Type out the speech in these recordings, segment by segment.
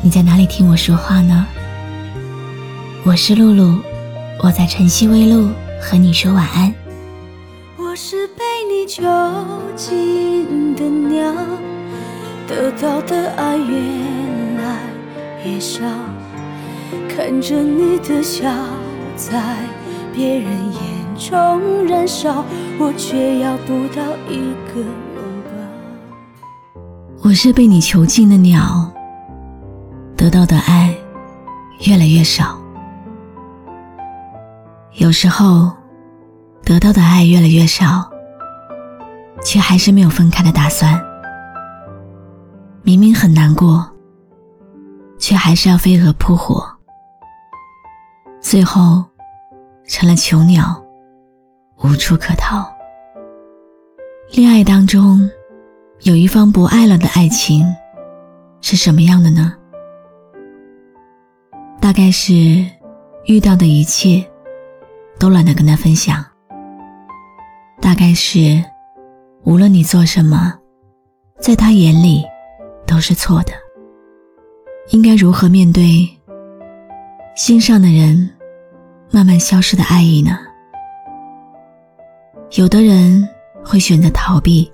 你在哪里听我说话呢？我是露露，我在晨曦微露和你说晚安。我是被你囚禁的鸟，得到的爱越来越少，看着你的笑在别人眼中燃烧，我却要不到一个拥抱。我是被你囚禁的鸟，得到的爱越来越少。有时候，得到的爱越来越少，却还是没有分开的打算。明明很难过，却还是要飞蛾扑火，最后成了囚鸟，无处可逃。恋爱当中。有一方不爱了的爱情是什么样的呢？大概是遇到的一切都懒得跟他分享。大概是无论你做什么，在他眼里都是错的。应该如何面对心上的人慢慢消失的爱意呢？有的人会选择逃避。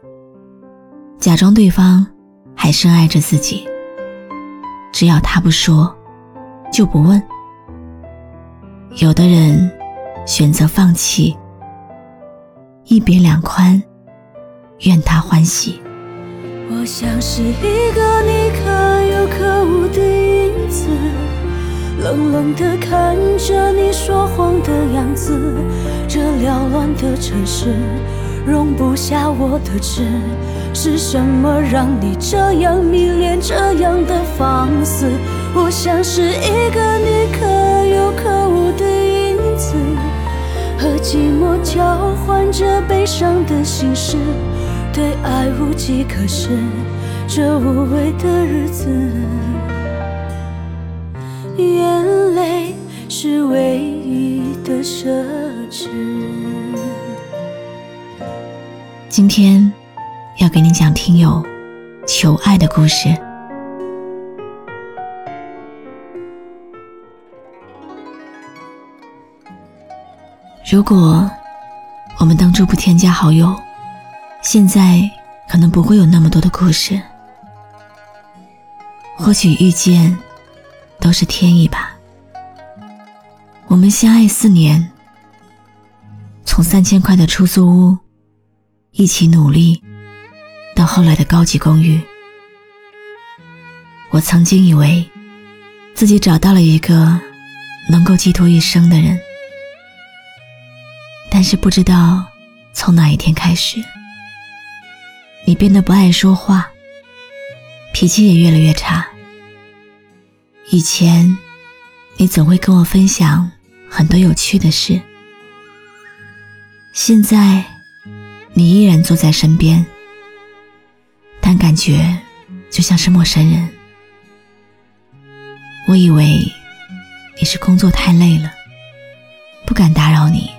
假装对方还深爱着自己，只要他不说，就不问。有的人选择放弃，一别两宽，愿他欢喜。我像是一个你可有可无的影子，冷冷的看着你说谎的样子，这缭乱的城市。容不下我的痴，是什么让你这样迷恋，这样的放肆？我像是一个你可有可无的影子，和寂寞交换着悲伤的心事，对爱无计可施，这无味的日子，眼泪是唯一的奢侈。今天要给你讲听友求爱的故事。如果我们当初不添加好友，现在可能不会有那么多的故事。或许遇见都是天意吧。我们相爱四年，从三千块的出租屋。一起努力，到后来的高级公寓。我曾经以为自己找到了一个能够寄托一生的人，但是不知道从哪一天开始，你变得不爱说话，脾气也越来越差。以前你总会跟我分享很多有趣的事，现在。你依然坐在身边，但感觉就像是陌生人。我以为你是工作太累了，不敢打扰你。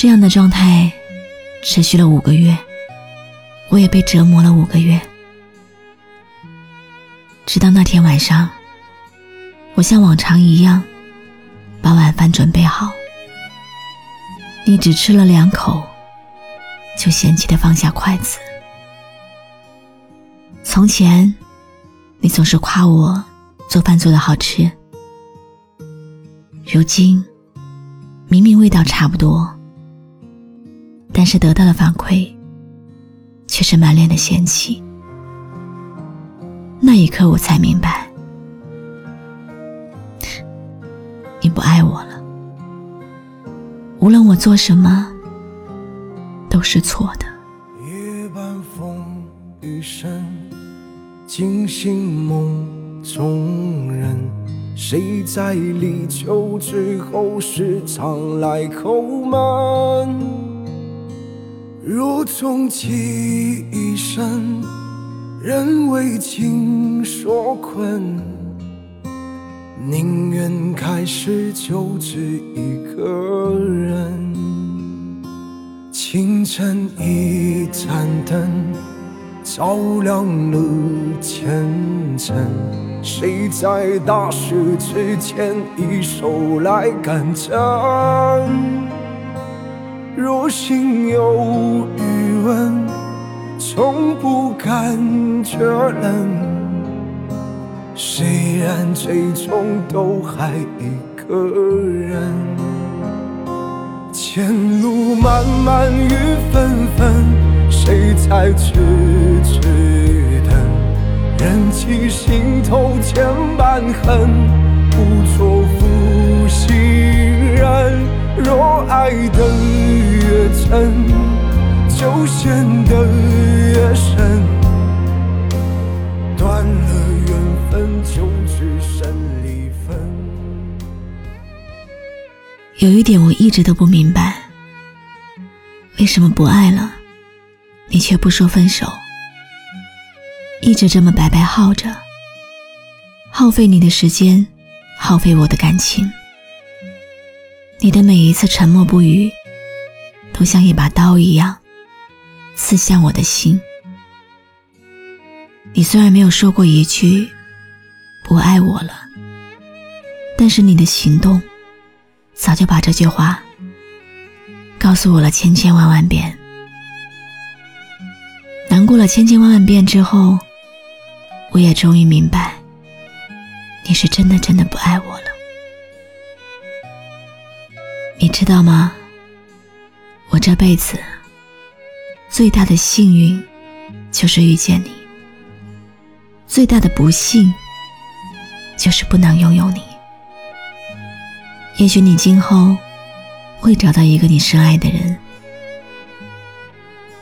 这样的状态持续了五个月，我也被折磨了五个月。直到那天晚上，我像往常一样把晚饭准备好。你只吃了两口，就嫌弃的放下筷子。从前，你总是夸我做饭做的好吃。如今，明明味道差不多，但是得到的反馈却是满脸的嫌弃。那一刻，我才明白，你不爱我了。无论我做什么，都是错的。夜半风雨声，惊醒梦中人，谁在立秋之后时常来叩门？若终其一生，仍为情所困，宁愿开始就只一个人。清晨一盏灯。照亮了前程，谁在大雪之前一手来赶针？若心有余温，从不感觉冷。虽然最终都还一个人，前路漫漫雨纷纷。谁在痴痴等？忍起心头千般恨，不做负心人。若爱得就陷得越深。断了缘分，就只剩离分。有一点我一直都不明白，为什么不爱了？你却不说分手，一直这么白白耗着，耗费你的时间，耗费我的感情。你的每一次沉默不语，都像一把刀一样，刺向我的心。你虽然没有说过一句不爱我了，但是你的行动，早就把这句话告诉我了千千万万遍。难过了千千万万遍之后，我也终于明白，你是真的真的不爱我了。你知道吗？我这辈子最大的幸运就是遇见你，最大的不幸就是不能拥有你。也许你今后会找到一个你深爱的人，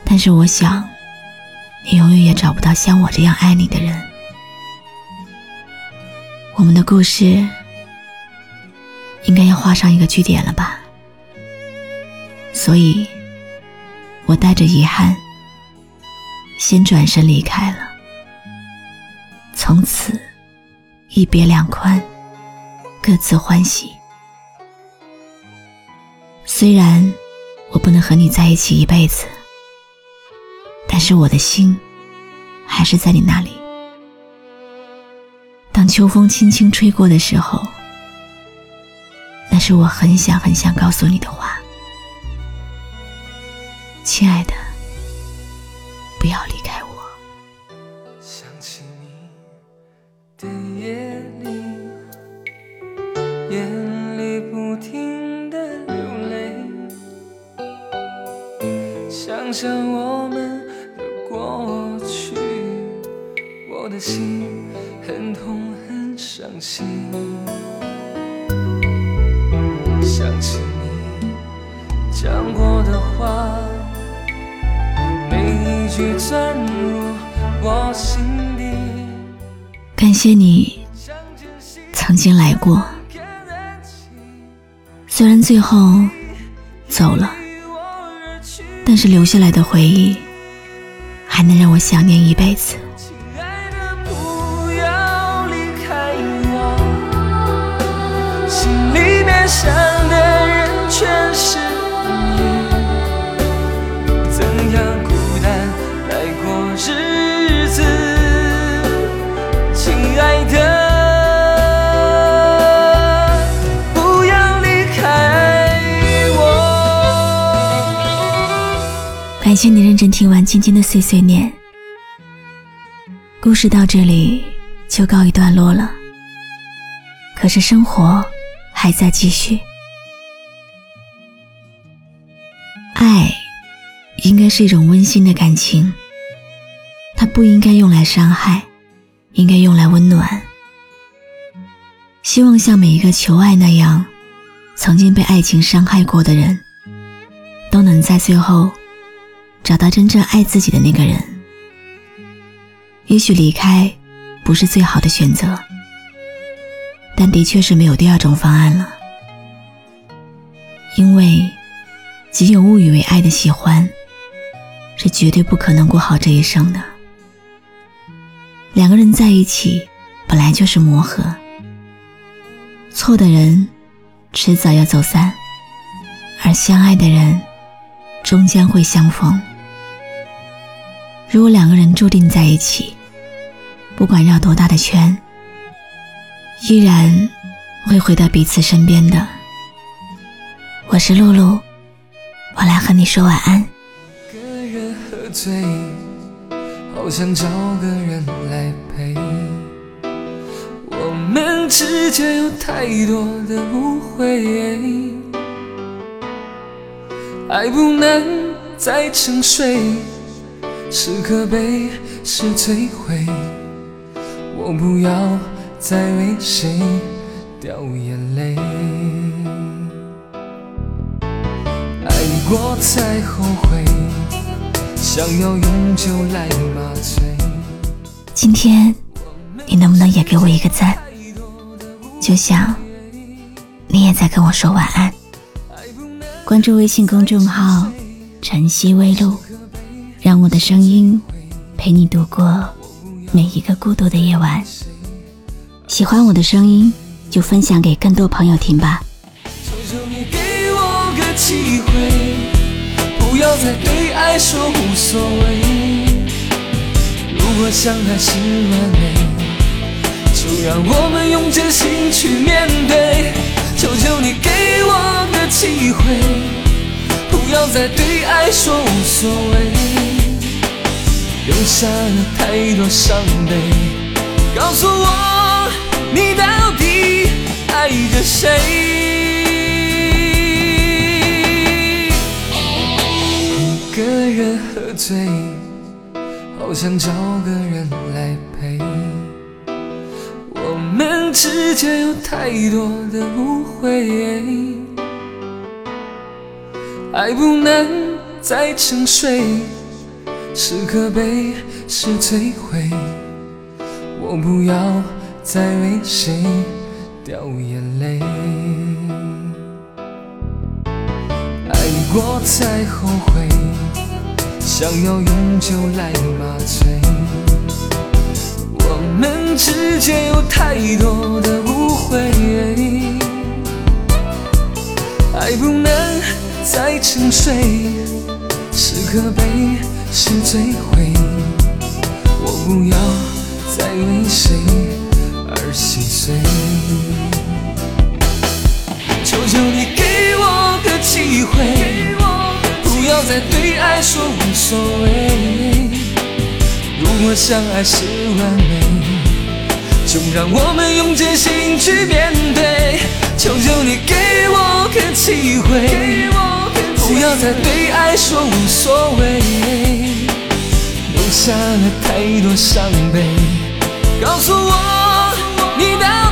但是我想。你永远也找不到像我这样爱你的人。我们的故事应该要画上一个句点了吧？所以，我带着遗憾，先转身离开了。从此，一别两宽，各自欢喜。虽然我不能和你在一起一辈子。但是我的心还是在你那里。当秋风轻轻吹过的时候，那是我很想很想告诉你的话，亲爱的，不要离开我。想起你的夜里，眼里不停的流泪，想想我们的过去。我的心很痛很伤心，感谢你曾经来过，虽然最后走了，但是留下来的回忆还能让我想念一辈子。想的谢你认真听完今天的碎碎念，故事到这里就告一段落了。可是生活。还在继续。爱应该是一种温馨的感情，它不应该用来伤害，应该用来温暖。希望像每一个求爱那样，曾经被爱情伤害过的人，都能在最后找到真正爱自己的那个人。也许离开不是最好的选择，但的确是没有第二种方案了。因为仅有误以为爱的喜欢，是绝对不可能过好这一生的。两个人在一起本来就是磨合，错的人迟早要走散，而相爱的人终将会相逢。如果两个人注定在一起，不管绕多大的圈，依然会回到彼此身边的。我是露露，我来和你说晚安。个人喝醉，好想找个人来陪。我们之间有太多的误会，爱不能再沉睡，是可悲是摧毁。我不要再为谁掉眼泪，爱过才后悔，想要用酒来麻醉。今天你能不能也给我一个赞？就像你也在跟我说晚安。关注微信公众号“晨曦微露”，让我的声音陪你度过。每一个孤独的夜晚，喜欢我的声音就分享给更多朋友听吧。求求你给我个机会，不要再对爱说无所谓。如果相爱是完美，就让我们用真心去面对。求求你给我个机会，不要再对爱说无所谓。留下了太多伤悲，告诉我你到底爱着谁？一个人喝醉，好想找个人来陪。我们之间有太多的误会，爱不能再沉睡。是可悲，是摧毁。我不要再为谁掉眼泪。爱过才后悔，想要用酒来麻醉。我们之间有太多的误会，爱不能在沉睡，是可悲。是摧毁，我不要再为谁而心碎。求求你给我个机会，不要再对爱说无所谓。如果相爱是完美，就让我们用真心去面对。求求你给我个机会。不要再对爱说无所谓，留下了太多伤悲。告诉我，你到？